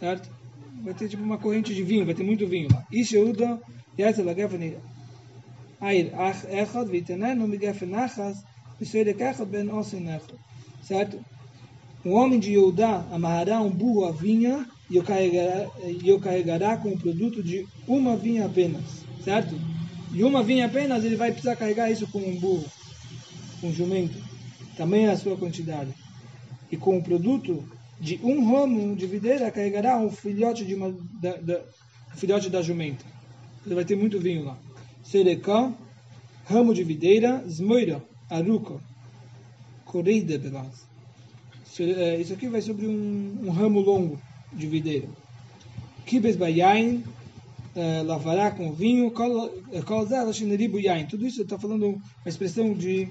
certo? Vai ter tipo uma corrente de vinho, vai ter muito vinho lá. Isso Eudá, Yetzel Gefen Air ach echad vitenenu migefen achas v'soedek echad ben osin echad. Certo? Um homem de Yehudá amarrará um burro à vinha e o carregará, e carregará com o produto de uma vinha apenas. Certo? E uma vinha apenas, ele vai precisar carregar isso com um burro, com um jumento. Também a sua quantidade. E com o produto de um ramo de videira, carregará um filhote, de uma, da, da, um filhote da jumenta. Ele vai ter muito vinho lá. Serecã, ramo de videira, zmoira, aruca, corrida pelas. Isso aqui vai sobre um, um ramo longo de videira. Kibes bayain, eh, lavará com vinho, kol zela shineribu yain. Tudo isso está falando uma expressão de,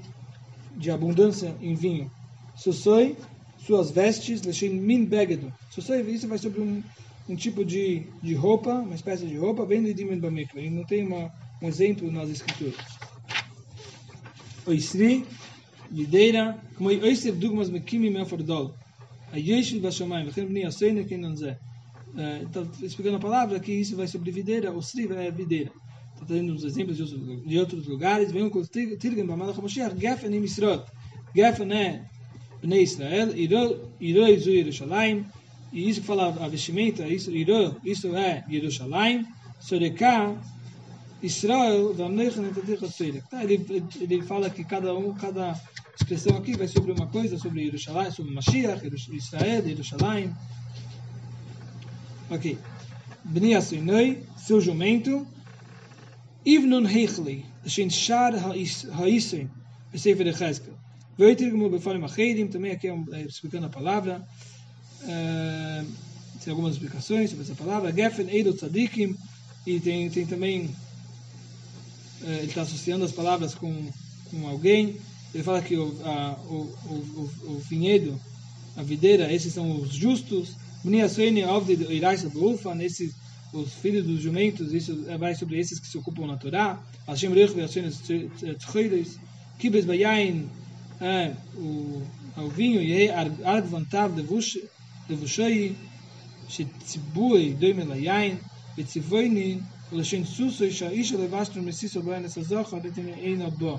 de abundância em vinho. Susoi, suas vestes, leshin min begedo. Susoi, isso vai sobre um, um tipo de, de roupa, uma espécie de roupa, bem de dimen bamikra. E não tem uma, um exemplo nas escrituras. Oisri, videira, como oisri dugmas mekimi meafordol. A yeshil bashamayim, vechem bni aseine kenan zeh. Está explicando a palavra que isso vai sobre videira, o sri é videira. Está trazendo uns exemplos de outros, lugares. Vem com o Tirgem Bamada Chamashiach, Gefen em Misrot. Gefen é Bnei Israel, Iro Izu Yerushalayim. E isso que fala a vestimenta, isso, Iro, isso é Yerushalayim. Soreká, Israel, tá, ele, ele fala que cada um, cada expressão aqui vai sobre uma coisa, sobre Yerushalayim, sobre Mashiach, Israel, Yerushalayim. Ok. Bni Asinoi, seu jumento. Ivnun Heichli, Shin Shar Haisen, Sefer de Cheskel. Veitirgmo Befalim Achedim, também aqui é explicando a palavra. Uh, tem algumas explicações sobre essa palavra. Geffen Edo Tzadikim, e tem, tem também, ele está associando as palavras com, com alguém. Ele fala que o, a, o, o, o, o vinhedo, a videira, esses são os justos. Esses os filhos dos jumentos, isso vai sobre esses que se ocupam na Torá. Hashem Rech Ve'asoine Tchoides. Kibes Bayain, o, o vinho, e Argvantav Devushoi, Shetzibui Doime Layain, Betzivoini, ולשן סוסו שהאיש הלבשנו מסיסו בו אנס הזוכר, דתים אין הבו.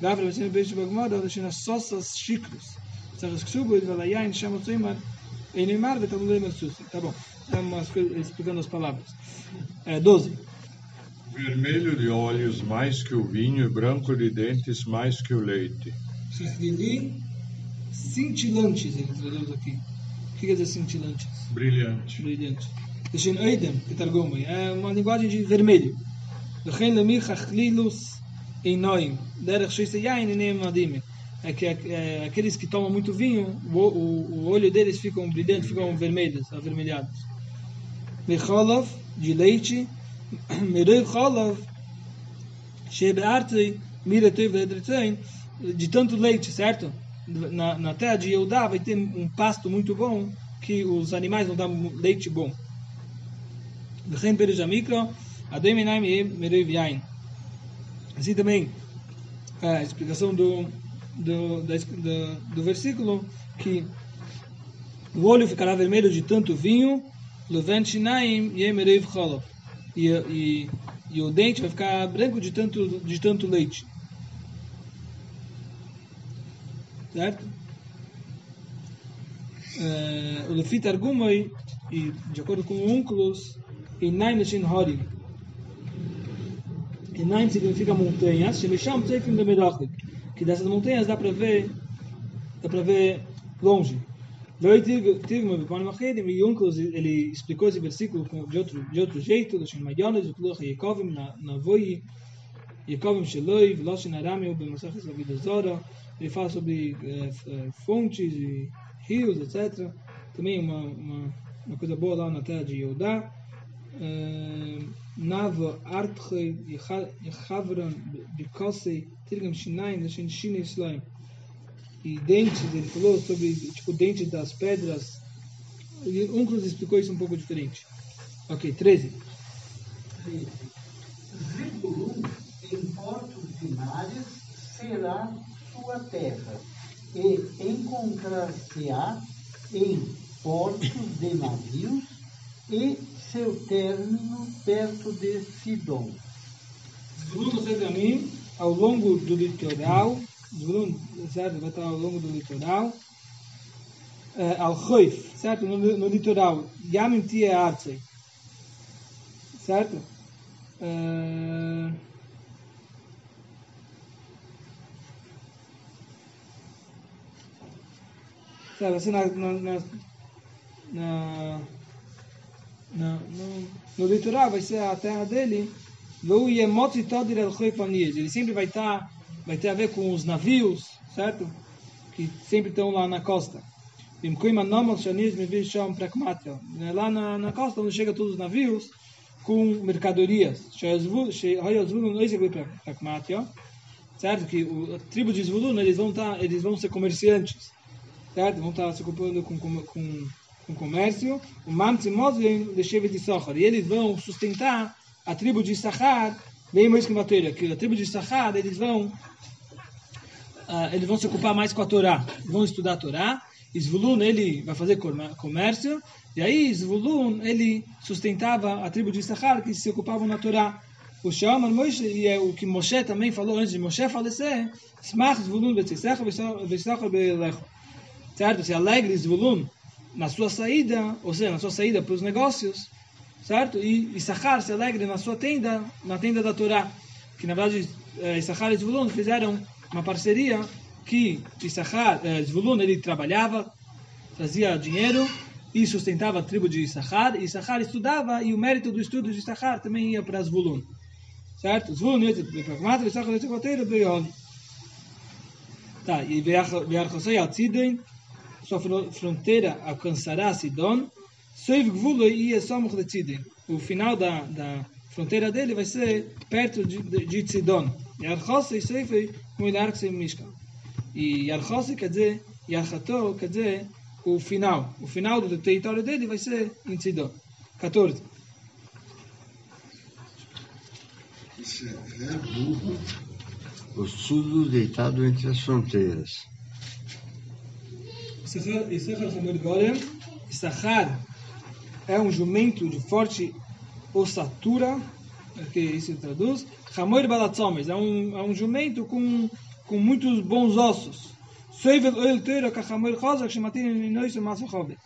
ואף רבצינו ביש בגמודו, לשן הסוסס שיקרוס. צריך כסובו את וליין שם מצוימר, אין אמר ותלמודי מרסוסי. tá bom. Estamos explicando as palavras. É, 12. Vermelho de olhos mais que o vinho e branco de dentes mais que o leite. Shifrili, cintilantes, ele traduz aqui. O que quer dizer cintilantes? Brilhante. Brilhantes. Deixem Eidem, que targumai. É uma linguagem de vermelho. Deixem Lemir Chachlilus Einoim. Derech Shoise Yain Enem Madime. É que é, aqueles que tomam muito vinho, o, o, o olho deles ficam brilhantes, ficam vermelhos, avermelhados. Mecholov, de leite. Merei Cholov, Shebeartei, Miretei Vedretei, de tanto leite, certo? Na, na terra de Eudá vai ter um pasto muito bom, que os animais vão dar leite bom. Vechem Perejamikro, Adem Enaim Merei Yain. Assim também, a explicação do, do, da, do, do versículo, que o olho ficará vermelho de tanto vinho, Levent Shinaim Yemerev Cholov. E, e, e o dente vai ficar branco de tanto, de tanto leite. Certo? O Lefit Argumoi, e de acordo com o Unculus, e Naim Shin Hori. Enaim significa montanhas, Shemisham Tzeifim Bemerachik, que dessas montanhas dá para ver, dá para ver longe. E Yunkos, ele explicou esse versículo de outro, de outro jeito, na, na Voi, Yekovim Sheloi, Veloshin Arami, Bemasaches da Vida Zora, ele fala sobre eh, eh, fontes e rios, etc. Também uma, uma, uma coisa boa lá na terra de Yehudá. Nava Artche Yechavran Bikosei Tirgam Shinaim Lashin Shinei Slaim e dentes, ele falou sobre tipo dentes das pedras. E Unclus explicou isso um pouco diferente. Ok, 13. Zebulun, em portos de será sua terra, e encontrar-se-á em portos de navios, e seu término perto de Sidom. Zvulun no caminho ao longo do litoral. Zvulun, certo? Vai estar ao longo do litoral. Eh, ao Choif, certo? No, no litoral. Yamim Tia Artsei. Certo? Eh, Sabe, assim na, na, na, no, litoral vai ser a terra dele. Choifanias. Ele sempre vai estar, vai ter a ver com os navios, certo? Que sempre estão lá na costa. Prakmatel. Lá na, na costa, onde chegam todos os navios com mercadorias. Certo? Que o, a tribo de Zvulun, eles vão, tá, eles vão ser comerciantes certo? Vão estar se ocupando com, com, com, com comércio. O Mamtzi Moslim de Shevet de Sochar. E eles vão sustentar a tribo de Issachar, bem mais que matéria, que a tribo de Issachar, eles vão ah, eles vão se ocupar mais com a Torá, vão estudar a Torá. Zvulun, ele vai fazer comércio, e aí Zvulun, ele sustentava a tribo de Issachar, que se ocupavam na Torá. O Shamar Moshe, e é o que Moshe também falou antes de Moshe falecer, Smach Zvulun betzisach v'Issachar be'elecho certo? Se alegre Zvulun na sua saída, ou seja, na sua saída para os negócios, certo? E Issachar se alegre na sua tenda, na tenda da Torá, que na verdade eh, Issachar e Zvulun fizeram uma parceria que Issachar, eh, Zvulun ele trabalhava, trazia dinheiro e sustentava a tribo de Issachar, e Issachar estudava e o mérito do estudo de Issachar também ia para Zvulun, certo? Zvulun Pragmata, Issachar para Beyov. Tá, e Ve'archosei Atzidin, sua fro- fronteira alcançará Sidon. O final da, da fronteira dele vai ser perto de, de, Mishkan. E Yarchosei quer dizer, Yarchato quer dizer o final. O final do território dele vai ser em Tzidon. 14. Isso é burro. O sul deitado entre as fronteiras. Hamor Golem. Issachar é um jumento de forte ossatura, é que isso traduz. Hamor Balatzomes é um, é um jumento com, com muitos bons ossos. Seivel Oil Teira Kachamor Chozak Shematin Ninois Masachobe.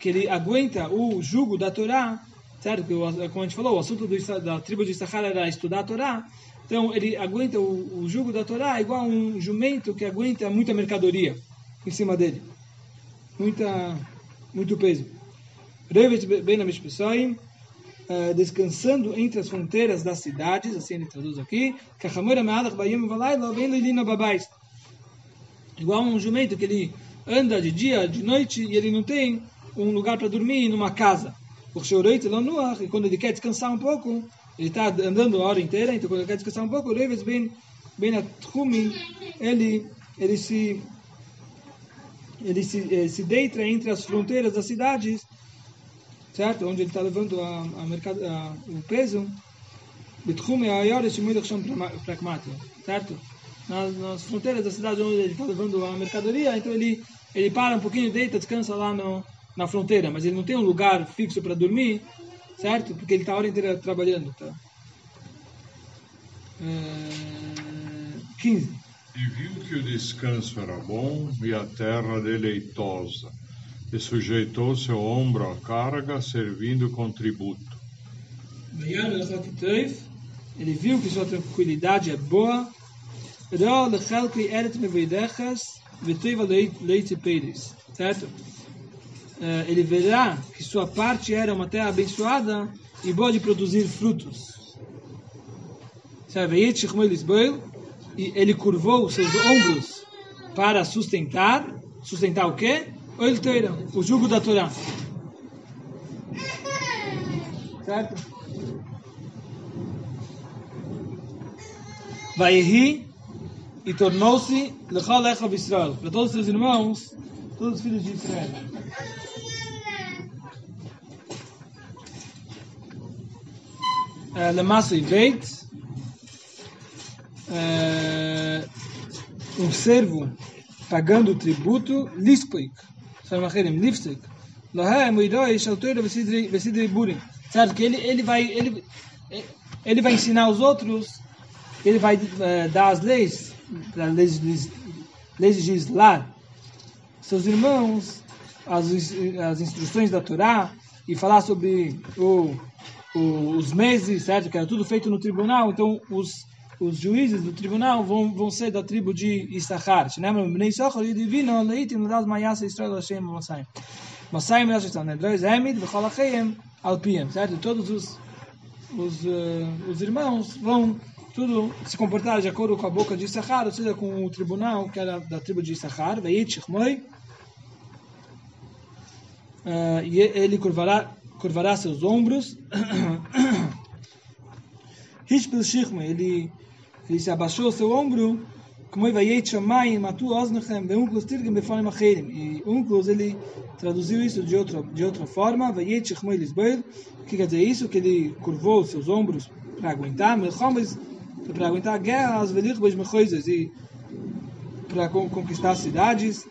Que ele aguenta o jugo da Torá, certo? Que, como a gente falou, o assunto do, da tribo de Issachar era estudar a Torá. Então ele aguenta o, o jugo da Torá igual um jumento que aguenta muita mercadoria em cima dele muita, muito peso. Revet ben Amishpesoim, eh, descansando entre as fronteiras das cidades, assim ele traduz aqui. Igual um jumento que ele anda de dia, de noite, e ele não tem um lugar para dormir numa casa. E quando ele quer descansar um pouco, ele está andando a hora inteira, então quando ele quer descansar um pouco, ben Atchumim, ele, ele se ele se, ele se deita entre as fronteiras das cidades, certo? Onde ele está levando a, a, mercado, a, o peso, certo? Nas, nas fronteiras da cidade onde ele está levando a mercadoria, então ele, ele para um pouquinho, deita, descansa lá no, na fronteira, mas ele não tem um lugar fixo para dormir, certo? Porque ele está a hora inteira trabalhando, tá? É, 15. E viu que o descanso era bom e a terra deleitosa, e sujeitou seu ombro à carga, servindo com tributo. Ele viu que sua tranquilidade é boa. Certo? Eh, ele verá que sua parte era uma terra abençoada e pode produzir frutos. Certo? e ele curvou os seus ombros para sustentar, sustentar o quê? O jugo da Torá. Certo? Vai rir e tornou-se Lechol Echav Israel, para todos os seus irmãos, todos os filhos de Israel. Eh, Lemassoi Beit, é, um servo pagando tributo, lispik, chamacherim, lipstick, lohem, uiroi, shaltoira, vesidri burim. Certo? Que ele, ele, vai, ele, ele vai ensinar os outros, ele vai é, dar as leis, para legislar seus irmãos, as, as instruções da Torá, e falar sobre o, o, os meses, certo? Que era tudo feito no tribunal, então os os juízes do tribunal vão, vão ser da tribo de Issachar. Certo? Todos os, os, uh, os irmãos vão tudo se comportar de acordo com a boca de Issachar, ou seja, com o tribunal que era da tribo de Issachar. Uh, e ele curvará, curvará seus ombros. Ele ele se abaixou o seu ombro, como vai yeit shamayim atu oznechem veunclus tirgem befonim acherim. E Unclus, ele traduziu isso de outra, de outra forma, vai yeit shechmoi lisboel, que quer dizer isso? Que ele curvou os seus ombros para aguentar, melchomes, para aguentar guerras, velich bois mechoises, e para conquistar cidades,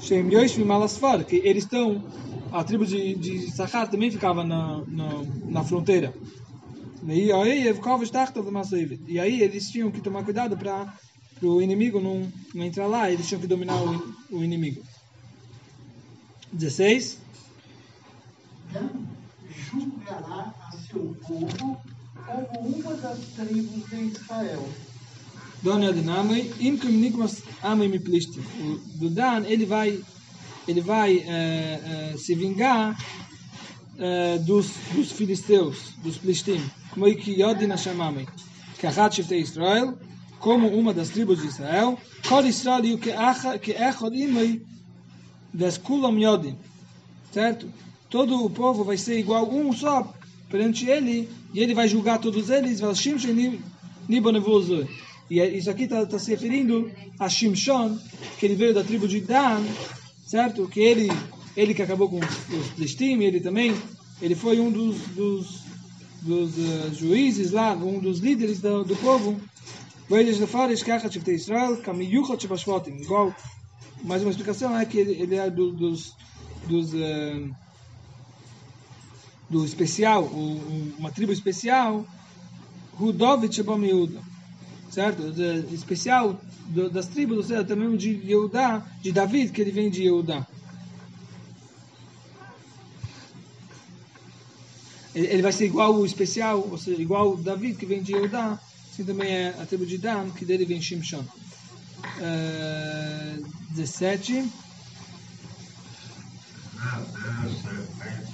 shem yoshvim alasfar, que eles estão, a tribo de, de Sachar também ficava na, na, na fronteira. E aí eles tinham que tomar cuidado para o inimigo não, não entrar lá, eles tinham que dominar o, o inimigo. 16. Dan julgará a seu povo como uma das tribos de Israel. Dona Adinamai, im nikmas amai plishtim. O Dan, ele vai, ele vai uh, uh, se vingar uh, dos, dos filisteus, dos plishtim como que Yodin Hashem Amei, que Achat Shiftei Israel, como uma das tribos de Israel, Kol Israel e o que Echod Imei, das Yodin, certo? Todo o povo vai ser igual um só perante ele, e ele vai julgar todos eles, Valshim Shenim Nibonevuzur. E isso aqui está tá se referindo a Shimshon, que ele veio da tribo de Dan, certo? Que ele, ele que acabou com os Plestim, ele também, ele foi um dos, dos dos uh, juízes lá, um dos líderes do, do povo. Igual, mais uma explicação é que ele, ele é do, dos, dos uh, do especial, um, uma tribo especial, Rudovit Shebam Yehuda. Certo? Especial das tribos, ou seja, também de Yehuda, de David, que ele vem de Yehuda. Ele vai ser igual o especial, ou seja, igual o David que vem de Eudá, assim também é a tribo de Dan, que dele vem Shimshon. Uh, 17.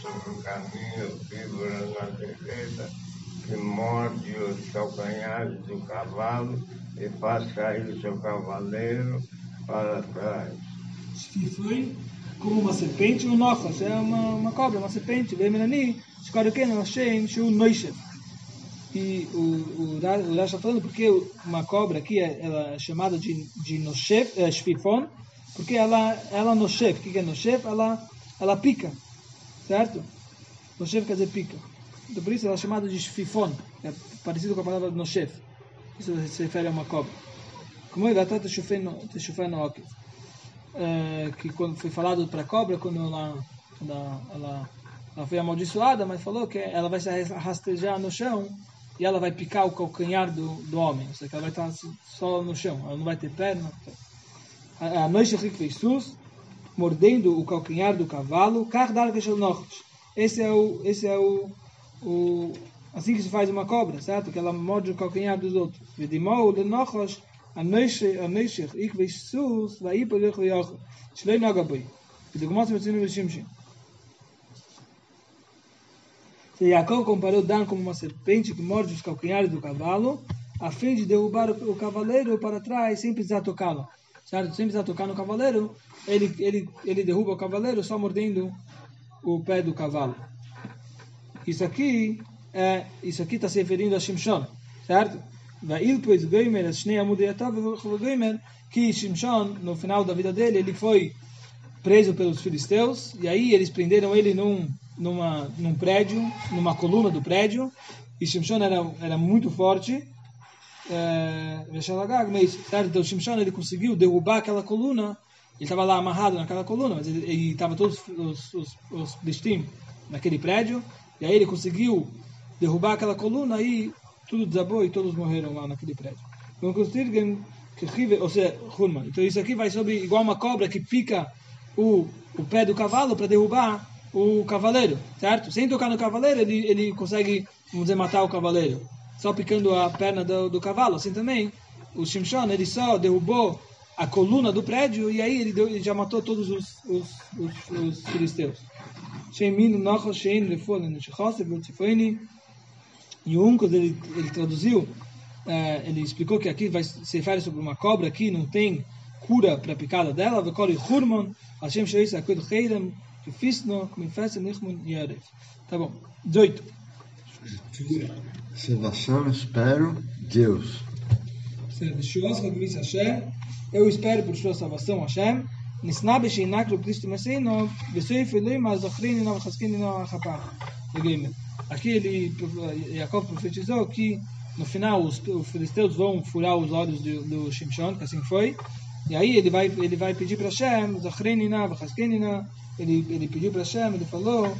sobre o caminho, figura na direita, que morde os calcanhares do cavalo e faz cair o seu cavaleiro para trás. Que foi como uma serpente, um nochas, é uma, uma cobra, uma serpente, bem Shkaruken Hashem Shu Noishev. E o, o, o Rashi está falando porque uma cobra aqui é, ela é chamada de, de Noshev, é, Shfifon, porque ela, ela Noshev. O que é Noshev? Ela, ela pica, certo? Noshev quer dizer pica. Então por isso ela é chamada de Shfifon, é parecido com a palavra Noshev. Isso se refere a uma cobra. Como é Gatat Shufay Noakiv. Que quando foi falado para a cobra, quando ela, ela, ela ela foi amaldiçoada, mas falou que ela vai se rastejar no chão e ela vai picar o calcanhar do, do homem. Ou seja, ela vai estar só no chão, ela não vai ter perna. A noite fez sus, mordendo o calcanhar do cavalo, Kardar norte. Esse é o. Esse é o, o assim que se faz uma cobra, certo? Que ela morde o calcanhar dos outros. Vedimou de nochos, a noite, a noite, ik veis sus, vai ir para o Shlein Agabui. Vedigmos, vedigmos, vedigmos, vedigmos. Se Jacob comparou Dan como uma serpente que morde os calcanhares do cavalo, a fim de derrubar o, cavaleiro para trás sem precisar tocá-lo. Certo? Sem precisar tocar no cavaleiro, ele, ele, ele derruba o cavaleiro só mordendo o pé do cavalo. Isso aqui é, isso aqui está se referindo a Shimshon, certo? Que Shimshon, no final da vida dele, ele foi preso pelos filisteus, e aí eles prenderam ele num numa, num prédio, numa coluna do prédio, e Shimshon era, era muito forte, é? Então Shimshon ele conseguiu derrubar aquela coluna, ele estava lá amarrado naquela coluna, mas ele estava todos os, os, os naquele prédio, e aí ele conseguiu derrubar aquela coluna e tudo desabou e todos morreram lá naquele prédio. Então, ou seja. Então isso aqui vai sobre igual uma cobra que pica o, o pé do cavalo para derrubar o cavaleiro, certo? Sem tocar no cavaleiro, ele, ele consegue, vamos dizer, matar o cavaleiro. Só picando a perna do, do cavalo. Assim também, o Shimshon, ele só derrubou a coluna do prédio e aí ele, deu, ele já matou todos os, os, os, os filisteus. E o Uncos, ele, ele traduziu, é, ele explicou que aqui vai se refere sobre uma cobra que não tem cura para a picada dela, Hashem Sheis Akud Heirem, Kifisno, Kmifesem Nichmun Yerev. Tá bom. 18. Salvação, espero, Deus. Eu espero por sua salvação, Hashem. נסנה בשעינק לו פלישתי מסעינו, בסעיף אלוהים הזוכריני נא וחזקיני נא חפך. לגמרי. Aqui ele, Jacob profetizou que no final os, os filisteus vão furar os olhos do, do Shimshon, que assim foi. E aí ele vai, ele vai pedir para Hashem, Zachrenina, Vachaskenina, ele, ele pediu para Hashem, ele falou,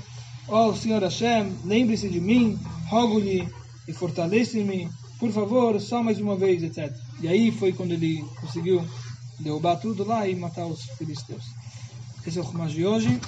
ó oh, Senhor Hashem, lembre-se de mim, rogo-lhe e fortaleça-me, por favor, só mais uma vez, etc. E aí foi quando ele conseguiu derrubar tudo lá e matar os filisteus. Esse é o Rumas de hoje.